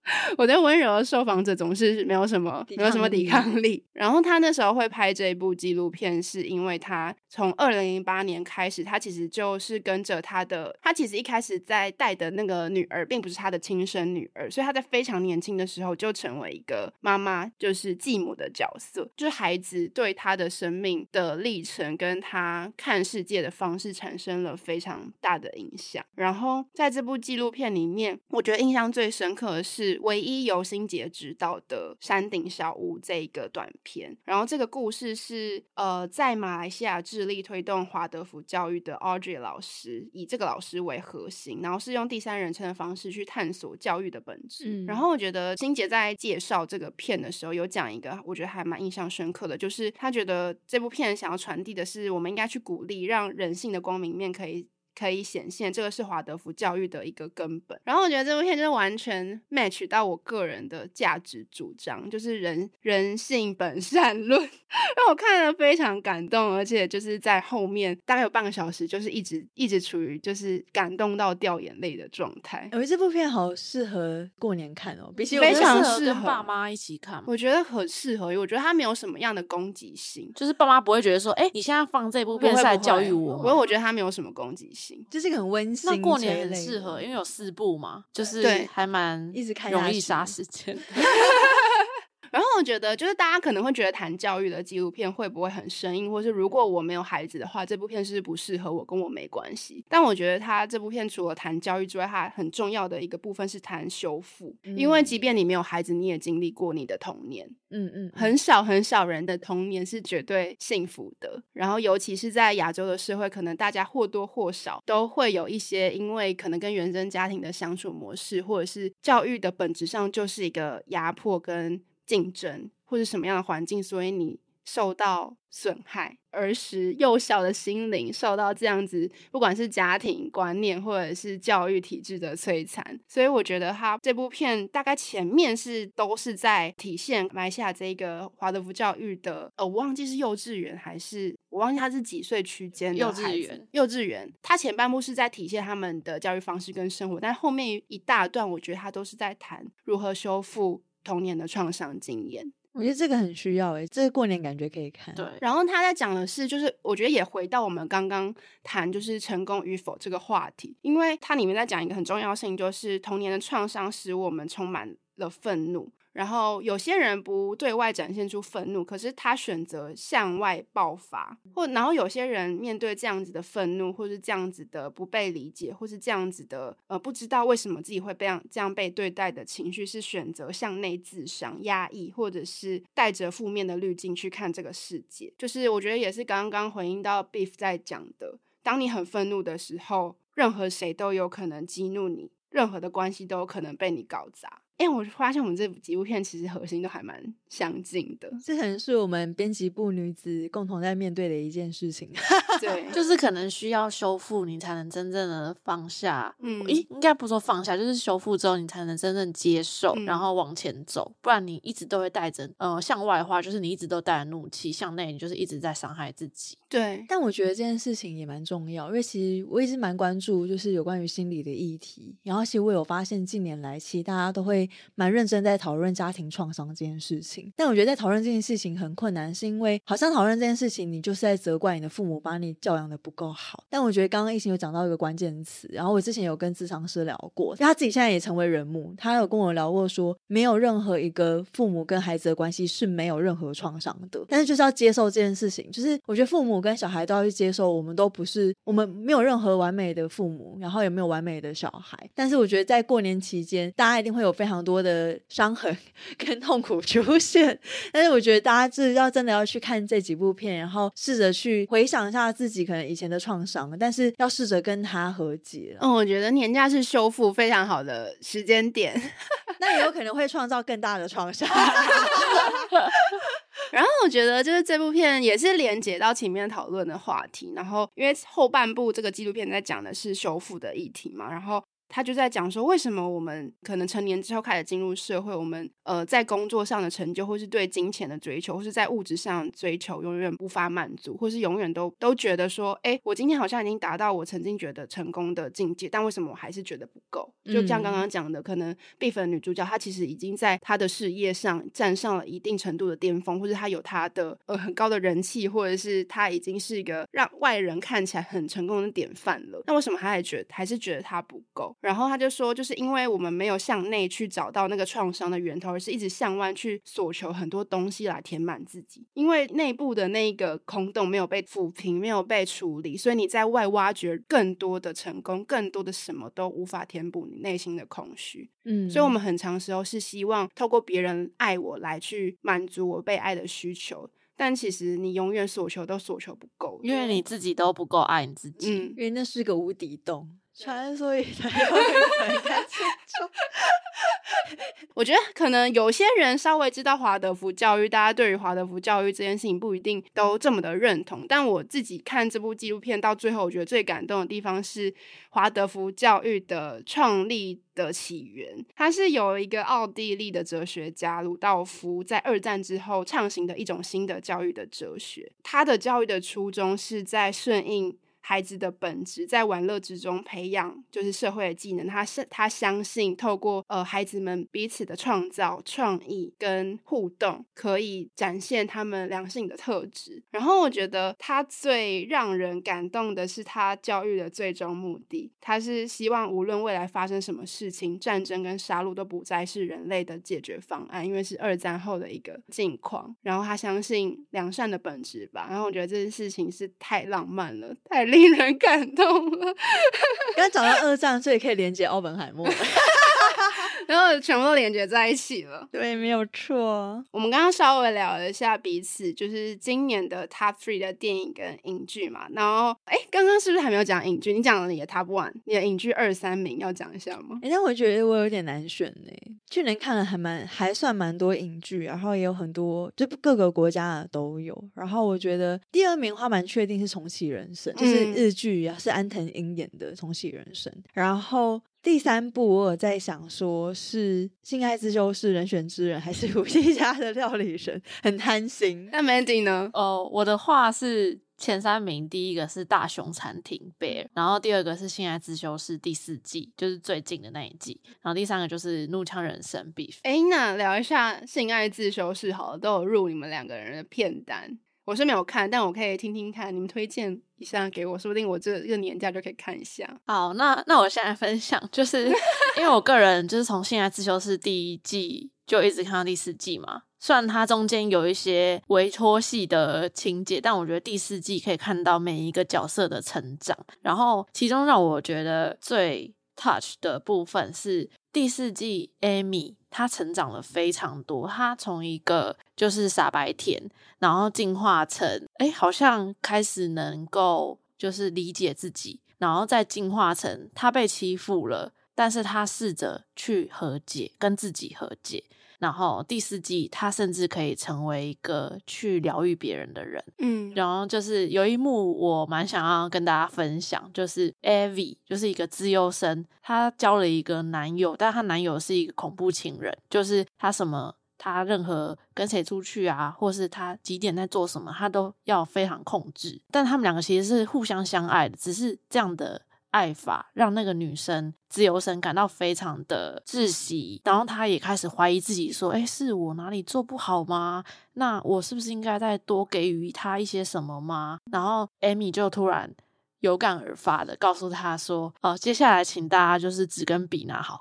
我对温柔的受访者总是没有什么没有什么抵抗力。然后他那时候会拍这一部纪录片，是因为他从二零零八年开始，他其实就是跟着他的，他其实一开始在带的那个女儿，并不是他的亲生女儿，所以他在非常年轻的时候就成为一个妈妈，就是继母的角色，就是孩子对他的生命的历程跟他看世界的方式产生了非常大的影响。然后在这部纪录片里面，我觉得印象最深刻的是。唯一由心杰执导的《山顶小屋》这一个短片，然后这个故事是呃，在马来西亚致力推动华德福教育的 Audrey 老师，以这个老师为核心，然后是用第三人称的方式去探索教育的本质。嗯、然后我觉得心杰在介绍这个片的时候，有讲一个我觉得还蛮印象深刻的，就是他觉得这部片想要传递的是，我们应该去鼓励让人性的光明面可以。可以显现，这个是华德福教育的一个根本。然后我觉得这部片就是完全 match 到我个人的价值主张，就是人人性本善论，让我看了非常感动，而且就是在后面大概有半个小时，就是一直一直处于就是感动到掉眼泪的状态。我觉得这部片好适合过年看哦，比起非常适合跟爸妈一起看，我觉得很适合，因为我觉得它没有什么样的攻击性，就是爸妈不会觉得说，哎，你现在放这部片是来教育我，不会，我觉得它没有什么攻击性。就是一个很温馨，那过年很适合，因为有四部嘛，就是还蛮一直看容易杀时间。然后我觉得，就是大家可能会觉得谈教育的纪录片会不会很生硬，或是如果我没有孩子的话，这部片是不适合我，跟我没关系。但我觉得他这部片除了谈教育之外，它很重要的一个部分是谈修复，嗯、因为即便你没有孩子，你也经历过你的童年。嗯嗯，很少很少人的童年是绝对幸福的。然后尤其是在亚洲的社会，可能大家或多或少都会有一些，因为可能跟原生家庭的相处模式，或者是教育的本质上就是一个压迫跟。竞争或者什么样的环境，所以你受到损害，儿时幼小的心灵受到这样子，不管是家庭观念或者是教育体制的摧残，所以我觉得他这部片大概前面是都是在体现埋下这个华德福教育的，呃，我忘记是幼稚园还是我忘记他是几岁区间的幼稚园，幼稚园，他前半部是在体现他们的教育方式跟生活，但后面一大段我觉得他都是在谈如何修复。童年的创伤经验，我觉得这个很需要诶、欸，这个过年感觉可以看。对，然后他在讲的是，就是我觉得也回到我们刚刚谈就是成功与否这个话题，因为它里面在讲一个很重要性，就是童年的创伤使我们充满了愤怒。然后有些人不对外展现出愤怒，可是他选择向外爆发，或然后有些人面对这样子的愤怒，或是这样子的不被理解，或是这样子的呃不知道为什么自己会被这样被对待的情绪，是选择向内自伤、压抑，或者是带着负面的滤镜去看这个世界。就是我觉得也是刚刚回应到 Beef 在讲的，当你很愤怒的时候，任何谁都有可能激怒你，任何的关系都有可能被你搞砸。哎，我发现我们这几部片其实核心都还蛮相近的，这可能是我们编辑部女子共同在面对的一件事情。对，就 是可能需要修复，你才能真正的放下。嗯，咦，应该不说放下，就是修复之后，你才能真正接受，嗯、然后往前走。不然你一直都会带着，呃，向外的话，就是你一直都带着怒气；向内，你就是一直在伤害自己。对，但我觉得这件事情也蛮重要，因为其实我一直蛮关注，就是有关于心理的议题。然后，其实我有发现，近年来其实大家都会。蛮认真在讨论家庭创伤这件事情，但我觉得在讨论这件事情很困难，是因为好像讨论这件事情，你就是在责怪你的父母把你教养的不够好。但我觉得刚刚一心有讲到一个关键词，然后我之前有跟咨商师聊过，他自己现在也成为人母，他有跟我聊过说，没有任何一个父母跟孩子的关系是没有任何创伤的，但是就是要接受这件事情，就是我觉得父母跟小孩都要去接受，我们都不是，我们没有任何完美的父母，然后也没有完美的小孩，但是我觉得在过年期间，大家一定会有非常常多的伤痕 跟痛苦出现。但是我觉得大家是要真的要去看这几部片，然后试着去回想一下自己可能以前的创伤，但是要试着跟他和解。嗯，我觉得年假是修复非常好的时间点，那也有可能会创造更大的创伤。然后我觉得就是这部片也是连接到前面讨论的话题，然后因为后半部这个纪录片在讲的是修复的议题嘛，然后。他就在讲说，为什么我们可能成年之后开始进入社会，我们呃在工作上的成就，或是对金钱的追求，或是在物质上的追求，永远无法满足，或是永远都都觉得说，哎，我今天好像已经达到我曾经觉得成功的境界，但为什么我还是觉得不够？就像刚刚讲的，可能 Beef 的女主角她其实已经在她的事业上站上了一定程度的巅峰，或是她有她的呃很高的人气，或者是她已经是一个让外人看起来很成功的典范了。那为什么她还觉得还是觉得她不够？然后他就说，就是因为我们没有向内去找到那个创伤的源头，而是一直向外去索求很多东西来填满自己。因为内部的那个空洞没有被抚平，没有被处理，所以你在外挖掘更多的成功，更多的什么都无法填补你内心的空虚。嗯，所以我们很长时候是希望透过别人爱我来去满足我被爱的需求，但其实你永远索求都索求不够，因为你自己都不够爱你自己，嗯，因为那是个无底洞。穿所以才 会很看清楚。我觉得可能有些人稍微知道华德福教育，大家对于华德福教育这件事情不一定都这么的认同。但我自己看这部纪录片到最后，我觉得最感动的地方是华德福教育的创立的起源。它是由一个奥地利的哲学家鲁道夫在二战之后畅行的一种新的教育的哲学。他的教育的初衷是在顺应。孩子的本质在玩乐之中培养，就是社会的技能。他是他相信，透过呃孩子们彼此的创造、创意跟互动，可以展现他们良性的特质。然后我觉得他最让人感动的是他教育的最终目的。他是希望无论未来发生什么事情，战争跟杀戮都不再是人类的解决方案，因为是二战后的一个境况。然后他相信良善的本质吧。然后我觉得这件事情是太浪漫了，太令人感动了。刚找到二战，所以可以连接奥本海默。然后全部都连接在一起了，对，没有错。我们刚刚稍微聊了一下彼此，就是今年的 Top Three 的电影跟影剧嘛。然后，哎，刚刚是不是还没有讲影剧？你讲了你的 Top One，你的影剧二三名要讲一下吗？哎，但我觉得我有点难选呢。去年看了还蛮还算蛮多影剧，然后也有很多就各个国家的都有。然后我觉得第二名的话蛮确定是重启人生，就是日剧啊，是安藤樱演的重启人生。然后。第三部我有在想，说是性爱自修室人选之人，还是 五 G 家的料理人，很贪心。那 Mandy 呢？哦，我的话是前三名，第一个是大熊餐厅 Bear，然后第二个是性爱自修室第四季，就是最近的那一季，然后第三个就是怒呛人生 Beef。哎，那聊一下性爱自修室好了，都有入你们两个人的片单。我是没有看，但我可以听听看你们推荐一下给我，说不定我这这个年假就可以看一下。好，那那我现在分享，就是因为我个人就是从《性爱自修室》第一季就一直看到第四季嘛，虽然它中间有一些微拖戏的情节，但我觉得第四季可以看到每一个角色的成长。然后其中让我觉得最 touch 的部分是第四季 Amy。他成长了非常多，她从一个就是傻白甜，然后进化成哎，好像开始能够就是理解自己，然后再进化成她被欺负了，但是她试着去和解，跟自己和解。然后第四季，他甚至可以成为一个去疗愈别人的人。嗯，然后就是有一幕我蛮想要跟大家分享，就是 Evie 就是一个资优生，她交了一个男友，但她男友是一个恐怖情人，就是他什么，他任何跟谁出去啊，或是他几点在做什么，他都要非常控制。但他们两个其实是互相相爱的，只是这样的。爱法让那个女生自由神感到非常的窒息，然后她也开始怀疑自己，说：“哎，是我哪里做不好吗？那我是不是应该再多给予她一些什么吗？”然后艾米就突然有感而发的告诉她说：“哦，接下来请大家就是纸跟笔拿好，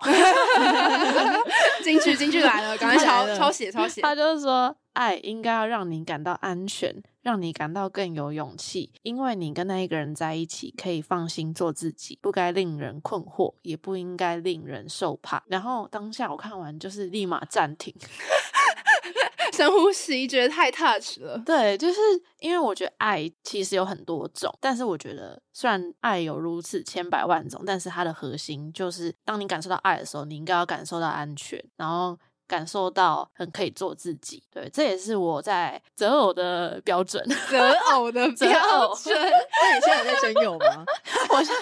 金句金句来了，赶快抄抄写抄写。”他就是说，爱应该要让你感到安全。让你感到更有勇气，因为你跟那一个人在一起，可以放心做自己，不该令人困惑，也不应该令人受怕。然后当下我看完就是立马暂停。深呼吸，觉得太 touch 了。对，就是因为我觉得爱其实有很多种，但是我觉得虽然爱有如此千百万种，但是它的核心就是，当你感受到爱的时候，你应该要感受到安全，然后感受到很可以做自己。对，这也是我在择偶的标准，择偶的标准。那你现在有在征友吗？我想。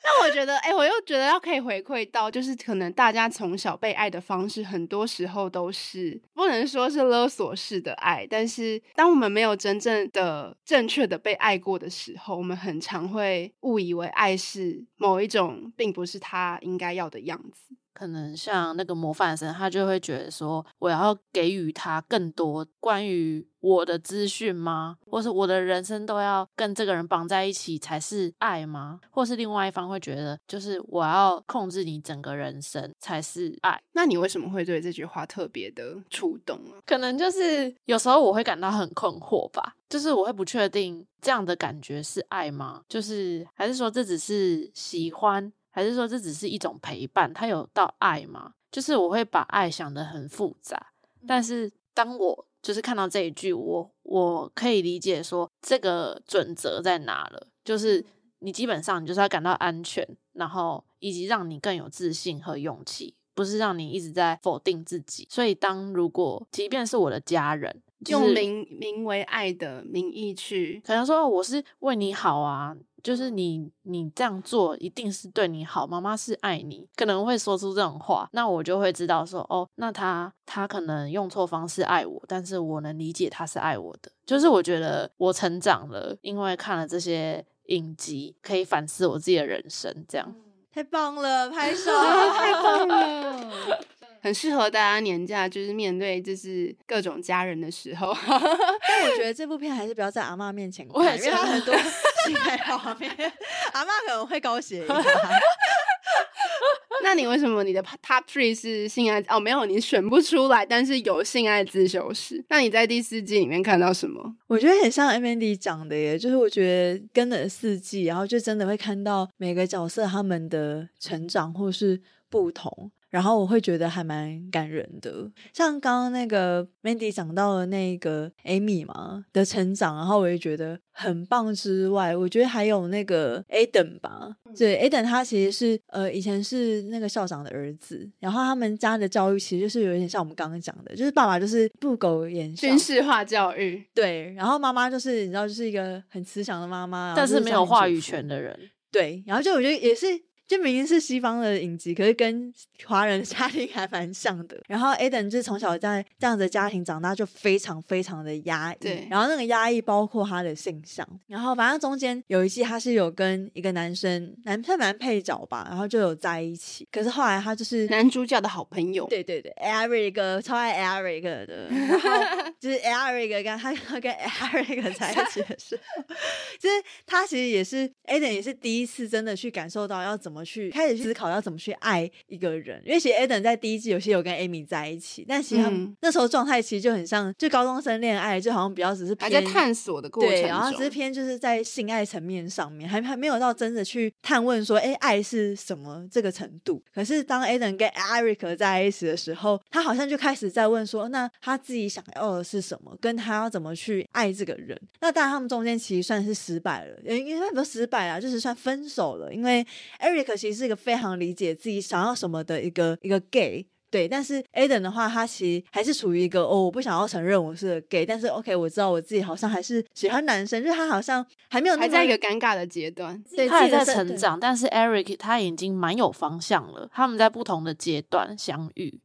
那我觉得，哎、欸，我又觉得要可以回馈到，就是可能大家从小被爱的方式，很多时候都是不能说是勒索式的爱，但是当我们没有真正的正确的被爱过的时候，我们很常会误以为爱是某一种，并不是他应该要的样子。可能像那个模范生，他就会觉得说，我要给予他更多关于我的资讯吗？或是我的人生都要跟这个人绑在一起才是爱吗？或是另外一方会觉得，就是我要控制你整个人生才是爱？那你为什么会对这句话特别的触动啊？可能就是有时候我会感到很困惑吧，就是我会不确定这样的感觉是爱吗？就是还是说这只是喜欢？还是说这只是一种陪伴？它有到爱吗？就是我会把爱想得很复杂，但是当我就是看到这一句，我我可以理解说这个准则在哪了。就是你基本上你就是要感到安全，然后以及让你更有自信和勇气，不是让你一直在否定自己。所以当如果即便是我的家人，就是、用名名为爱的名义去，可能说我是为你好啊。就是你，你这样做一定是对你好。妈妈是爱你，可能会说出这种话，那我就会知道说，哦，那他他可能用错方式爱我，但是我能理解他是爱我的。就是我觉得我成长了，因为看了这些影集，可以反思我自己的人生。这样太棒了，拍手，太棒了。很适合大家年假，就是面对就是各种家人的时候。但我觉得 这部片还是不要在阿嬷面前看，因为很多 性爱画面，阿嬷可能会高血压。那你为什么你的 top three 是性爱？哦，没有，你选不出来，但是有性爱自修室。那你在第四季里面看到什么？我觉得很像 Mandy 讲的耶，就是我觉得跟了四季，然后就真的会看到每个角色他们的成长或是不同。然后我会觉得还蛮感人的，像刚刚那个 Mandy 讲到的那个 Amy 嘛的成长，然后我也觉得很棒之外，我觉得还有那个 Aden 吧，对，Aden 他其实是呃以前是那个校长的儿子，然后他们家的教育其实就是有点像我们刚刚讲的，就是爸爸就是不苟言笑，军事化教育，对，然后妈妈就是你知道就是一个很慈祥的妈妈，但是没有话语权的。人，对，然后就我觉得也是。就明明是西方的影集，可是跟华人家庭还蛮像的。然后 Aden 就是从小在这样的家庭长大，就非常非常的压抑。对。然后那个压抑包括他的性向。然后反正中间有一季他是有跟一个男生，男生蛮配角吧，然后就有在一起。可是后来他就是男主角的好朋友。对对对，Eric 超爱 Eric 的。然后就是 Eric 跟他他跟 Eric 在一起的时候，就是他其实也是 Aden 也是第一次真的去感受到要怎么。去开始思考要怎么去爱一个人，因为其实 Aden 在第一季有些有跟 Amy 在一起，但其实他们那时候状态其实就很像，就高中生恋爱，就好像比较只是还在探索的过程，对，然后只是偏就是在性爱层面上面，还还没有到真的去探问说，哎，爱是什么这个程度。可是当 Aden 跟 Eric 在一起的时候，他好像就开始在问说，那他自己想要的是什么，跟他要怎么去爱这个人。那当然他们中间其实算是失败了，因为不是失败了，就是算分手了，因为 Eric。其实是一个非常理解自己想要什么的一个一个 gay，对。但是 Aden 的话，他其实还是处于一个哦，我不想要承认我是 gay，但是 OK，我知道我自己好像还是喜欢男生，就是他好像还没有还在一个尴尬的阶段，对，他还在成长。但是 Eric 他已经蛮有方向了，他们在不同的阶段相遇，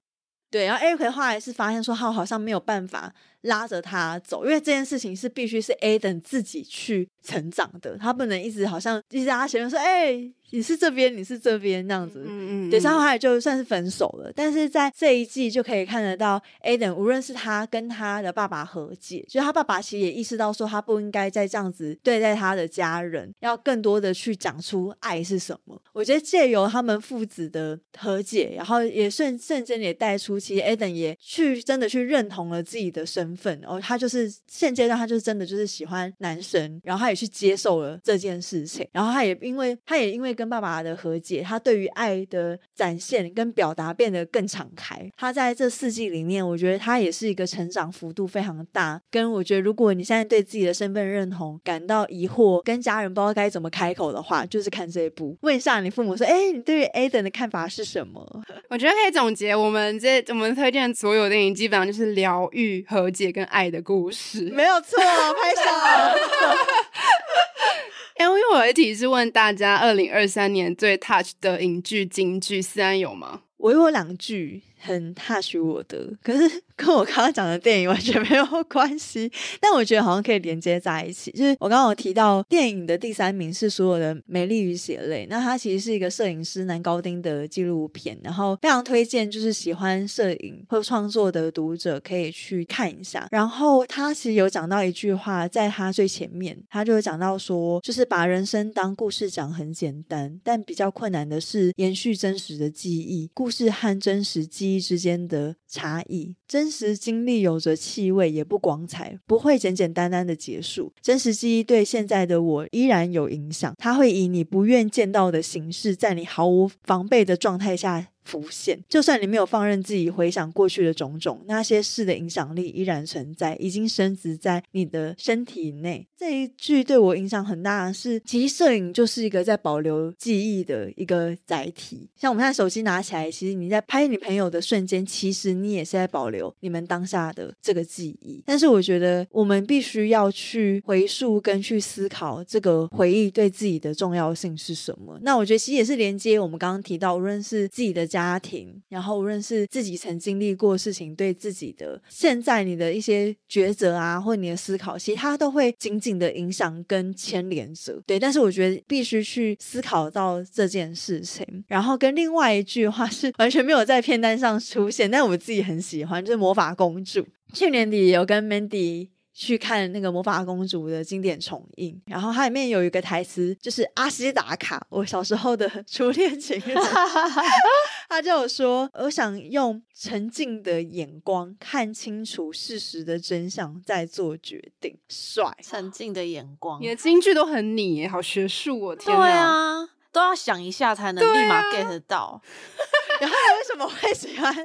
对。然后 Eric 的话还是发现说，他好像没有办法拉着他走，因为这件事情是必须是 Aden 自己去成长的，他不能一直好像一直在他前面说，哎、欸。你是这边，你是这边，那样子，嗯嗯，嗯，对，然后后来就算是分手了。但是在这一季就可以看得到，Aden 无论是他跟他的爸爸和解，就他爸爸其实也意识到说他不应该再这样子对待他的家人，要更多的去讲出爱是什么。我觉得借由他们父子的和解，然后也瞬瞬间也带出，其实 Aden 也去真的去认同了自己的身身份哦，他就是现阶段他就是真的就是喜欢男生，然后他也去接受了这件事情，然后他也因为他也因为跟爸爸的和解，他对于爱的展现跟表达变得更敞开。他在这四季里面，我觉得他也是一个成长幅度非常大。跟我觉得，如果你现在对自己的身份认同感到疑惑，跟家人不知道该怎么开口的话，就是看这一部，问一下你父母说：“哎，你对于 Aiden 的看法是什么？”我觉得可以总结我们这我们推荐所有电影，基本上就是疗愈、和解跟爱的故事，没有错，拍手。因为我有一题是问大家，二零二三年最 touch 的影剧金句，思安有吗？我有两句很 touch 我的，可是跟我刚刚讲的电影完全没有关系，但我觉得好像可以连接在一起。就是我刚刚有提到电影的第三名是所有的美丽与血泪，那它其实是一个摄影师男高丁的纪录片，然后非常推荐，就是喜欢摄影或创作的读者可以去看一下。然后他其实有讲到一句话，在他最前面，他就讲到说，就是把人生当故事讲很简单，但比较困难的是延续真实的记忆，故事和真实记忆之间的差异。真实经历有着气味，也不光彩，不会简简单单的结束。真实记忆对现在的我依然有影响，它会以你不愿见到的形式，在你毫无防备的状态下浮现，就算你没有放任自己回想过去的种种，那些事的影响力依然存在，已经深植在你的身体内。这一句对我影响很大的是，其实摄影就是一个在保留记忆的一个载体。像我们现在手机拿起来，其实你在拍你朋友的瞬间，其实你也是在保留你们当下的这个记忆。但是我觉得我们必须要去回溯跟去思考这个回忆对自己的重要性是什么。那我觉得其实也是连接我们刚刚提到，无论是自己的。家庭，然后无论是自己曾经历过事情，对自己的现在你的一些抉择啊，或你的思考，其实它都会紧紧的影响跟牵连着。对，但是我觉得必须去思考到这件事情。然后跟另外一句话是完全没有在片单上出现，但我自己很喜欢，就是《魔法公主》。去年底有跟 Mandy。去看那个魔法公主的经典重映，然后它里面有一个台词，就是阿西达卡，我小时候的 初恋情人，他就有说：“我想用沉静的眼光看清楚事实的真相，再做决定。”帅，沉静的眼光，你的金句都很你耶，好学术哦！天对啊，都要想一下才能立马 get 到。然后为什么会喜欢？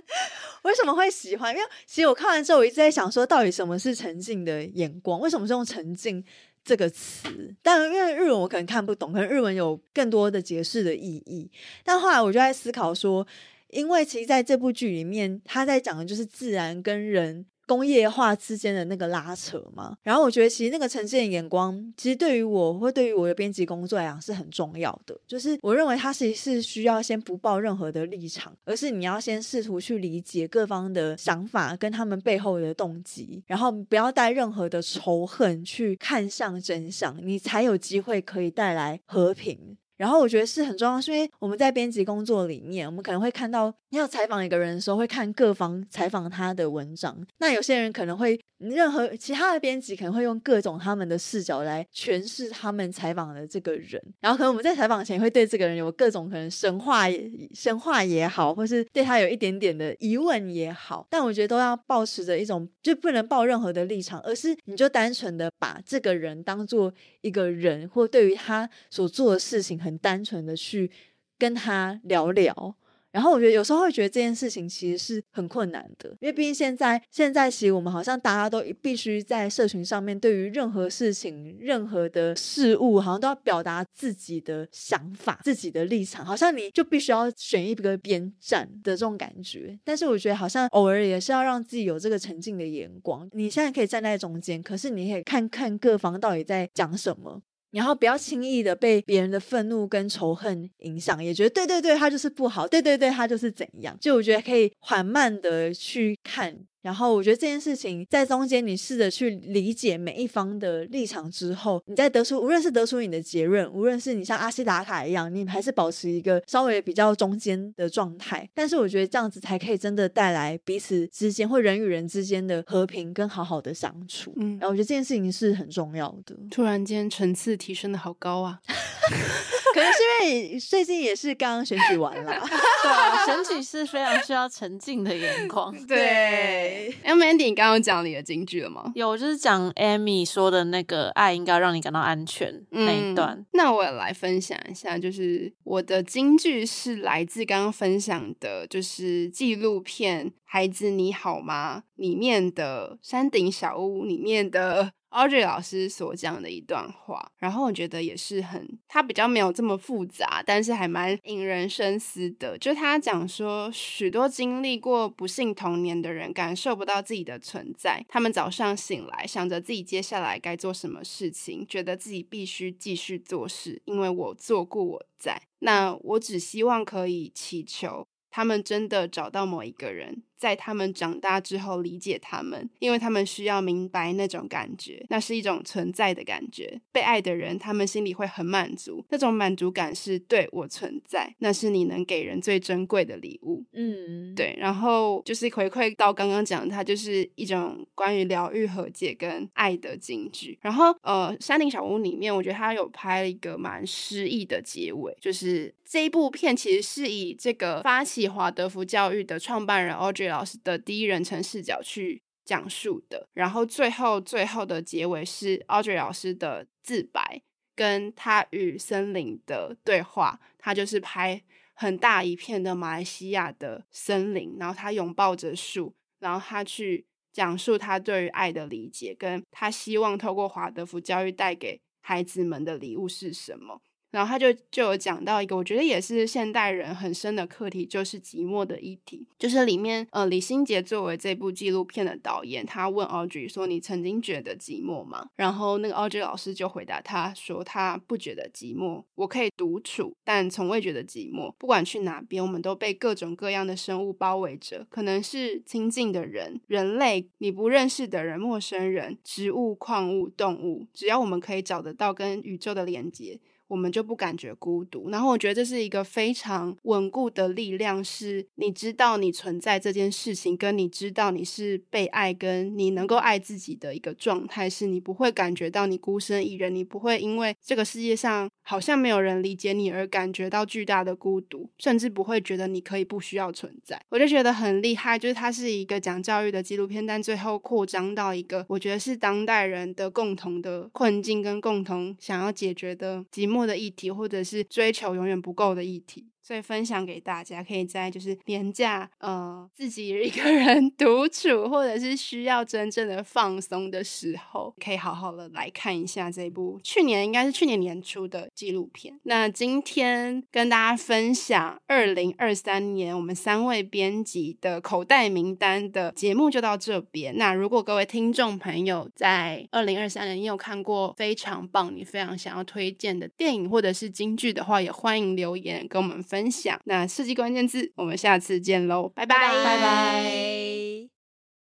为什么会喜欢？因为其实我看完之后，我一直在想说，到底什么是沉浸的眼光？为什么是用“沉浸”这个词？但因为日文我可能看不懂，可能日文有更多的解释的意义。但后来我就在思考说，因为其实在这部剧里面，他在讲的就是自然跟人。工业化之间的那个拉扯嘛，然后我觉得其实那个呈现眼光，其实对于我或对于我的编辑工作来讲是很重要的。就是我认为它其实是需要先不抱任何的立场，而是你要先试图去理解各方的想法跟他们背后的动机，然后不要带任何的仇恨去看向真相，你才有机会可以带来和平。然后我觉得是很重要，是因为我们在编辑工作里面，我们可能会看到你要采访一个人的时候，会看各方采访他的文章。那有些人可能会，任何其他的编辑可能会用各种他们的视角来诠释他们采访的这个人。然后可能我们在采访前会对这个人有各种可能神话、神话也好，或是对他有一点点的疑问也好。但我觉得都要保持着一种，就不能抱任何的立场，而是你就单纯的把这个人当做一个人，或对于他所做的事情很。很单纯的去跟他聊聊，然后我觉得有时候会觉得这件事情其实是很困难的，因为毕竟现在现在其实我们好像大家都必须在社群上面对于任何事情、任何的事物，好像都要表达自己的想法、自己的立场，好像你就必须要选一个边站的这种感觉。但是我觉得好像偶尔也是要让自己有这个沉静的眼光。你现在可以站在中间，可是你可以看看各方到底在讲什么。然后不要轻易的被别人的愤怒跟仇恨影响，也觉得对对对，他就是不好，对对对，他就是怎样。就我觉得可以缓慢的去看。然后我觉得这件事情在中间，你试着去理解每一方的立场之后，你再得出，无论是得出你的结论，无论是你像阿西达卡一样，你还是保持一个稍微比较中间的状态。但是我觉得这样子才可以真的带来彼此之间或人与人之间的和平跟好好的相处。嗯，然后我觉得这件事情是很重要的。突然间层次提升的好高啊！可能是因为最近也是刚刚选举完了，对啊，选举是非常需要沉静的眼光。对，那，Mandy，你刚刚讲你的金句了吗？有，就是讲 Amy 说的那个“爱应该让你感到安全”嗯、那一段。那我也来分享一下，就是我的金句是来自刚刚分享的，就是纪录片《孩子你好吗》里面的山顶小屋里面的。Audrey 老师所讲的一段话，然后我觉得也是很，他比较没有这么复杂，但是还蛮引人深思的。就他讲说，许多经历过不幸童年的人，感受不到自己的存在。他们早上醒来，想着自己接下来该做什么事情，觉得自己必须继续做事，因为我做过我在。那我只希望可以祈求，他们真的找到某一个人。在他们长大之后，理解他们，因为他们需要明白那种感觉，那是一种存在的感觉。被爱的人，他们心里会很满足，那种满足感是对我存在，那是你能给人最珍贵的礼物。嗯，对。然后就是回馈到刚刚讲的，它就是一种关于疗愈、和解跟爱的金句。然后，呃，《山顶小屋》里面，我觉得他有拍了一个蛮诗意的结尾，就是这一部片其实是以这个发起华德福教育的创办人 Audrey 老师的第一人称视角去讲述的，然后最后最后的结尾是 Audrey 老师的自白，跟他与森林的对话。他就是拍很大一片的马来西亚的森林，然后他拥抱着树，然后他去讲述他对于爱的理解，跟他希望透过华德福教育带给孩子们的礼物是什么。然后他就就有讲到一个，我觉得也是现代人很深的课题，就是寂寞的议题。就是里面，呃，李心洁作为这部纪录片的导演，他问 Audrey 说：“你曾经觉得寂寞吗？”然后那个 Audrey 老师就回答他说：“他不觉得寂寞，我可以独处，但从未觉得寂寞。不管去哪边，我们都被各种各样的生物包围着，可能是亲近的人、人类、你不认识的人、陌生人、植物、矿物、动物，只要我们可以找得到跟宇宙的连接。”我们就不感觉孤独，然后我觉得这是一个非常稳固的力量，是你知道你存在这件事情，跟你知道你是被爱，跟你能够爱自己的一个状态，是你不会感觉到你孤身一人，你不会因为这个世界上好像没有人理解你而感觉到巨大的孤独，甚至不会觉得你可以不需要存在。我就觉得很厉害，就是它是一个讲教育的纪录片，但最后扩张到一个我觉得是当代人的共同的困境跟共同想要解决的寂寞。的议题，或者是追求永远不够的议题。所以分享给大家，可以在就是廉价，呃，自己一个人 独处，或者是需要真正的放松的时候，可以好好的来看一下这部去年应该是去年年初的纪录片。那今天跟大家分享二零二三年我们三位编辑的口袋名单的节目就到这边。那如果各位听众朋友在二零二三年你有看过非常棒、你非常想要推荐的电影或者是金剧的话，也欢迎留言跟我们分。分享，那设计关键字，我们下次见喽，拜拜，拜拜。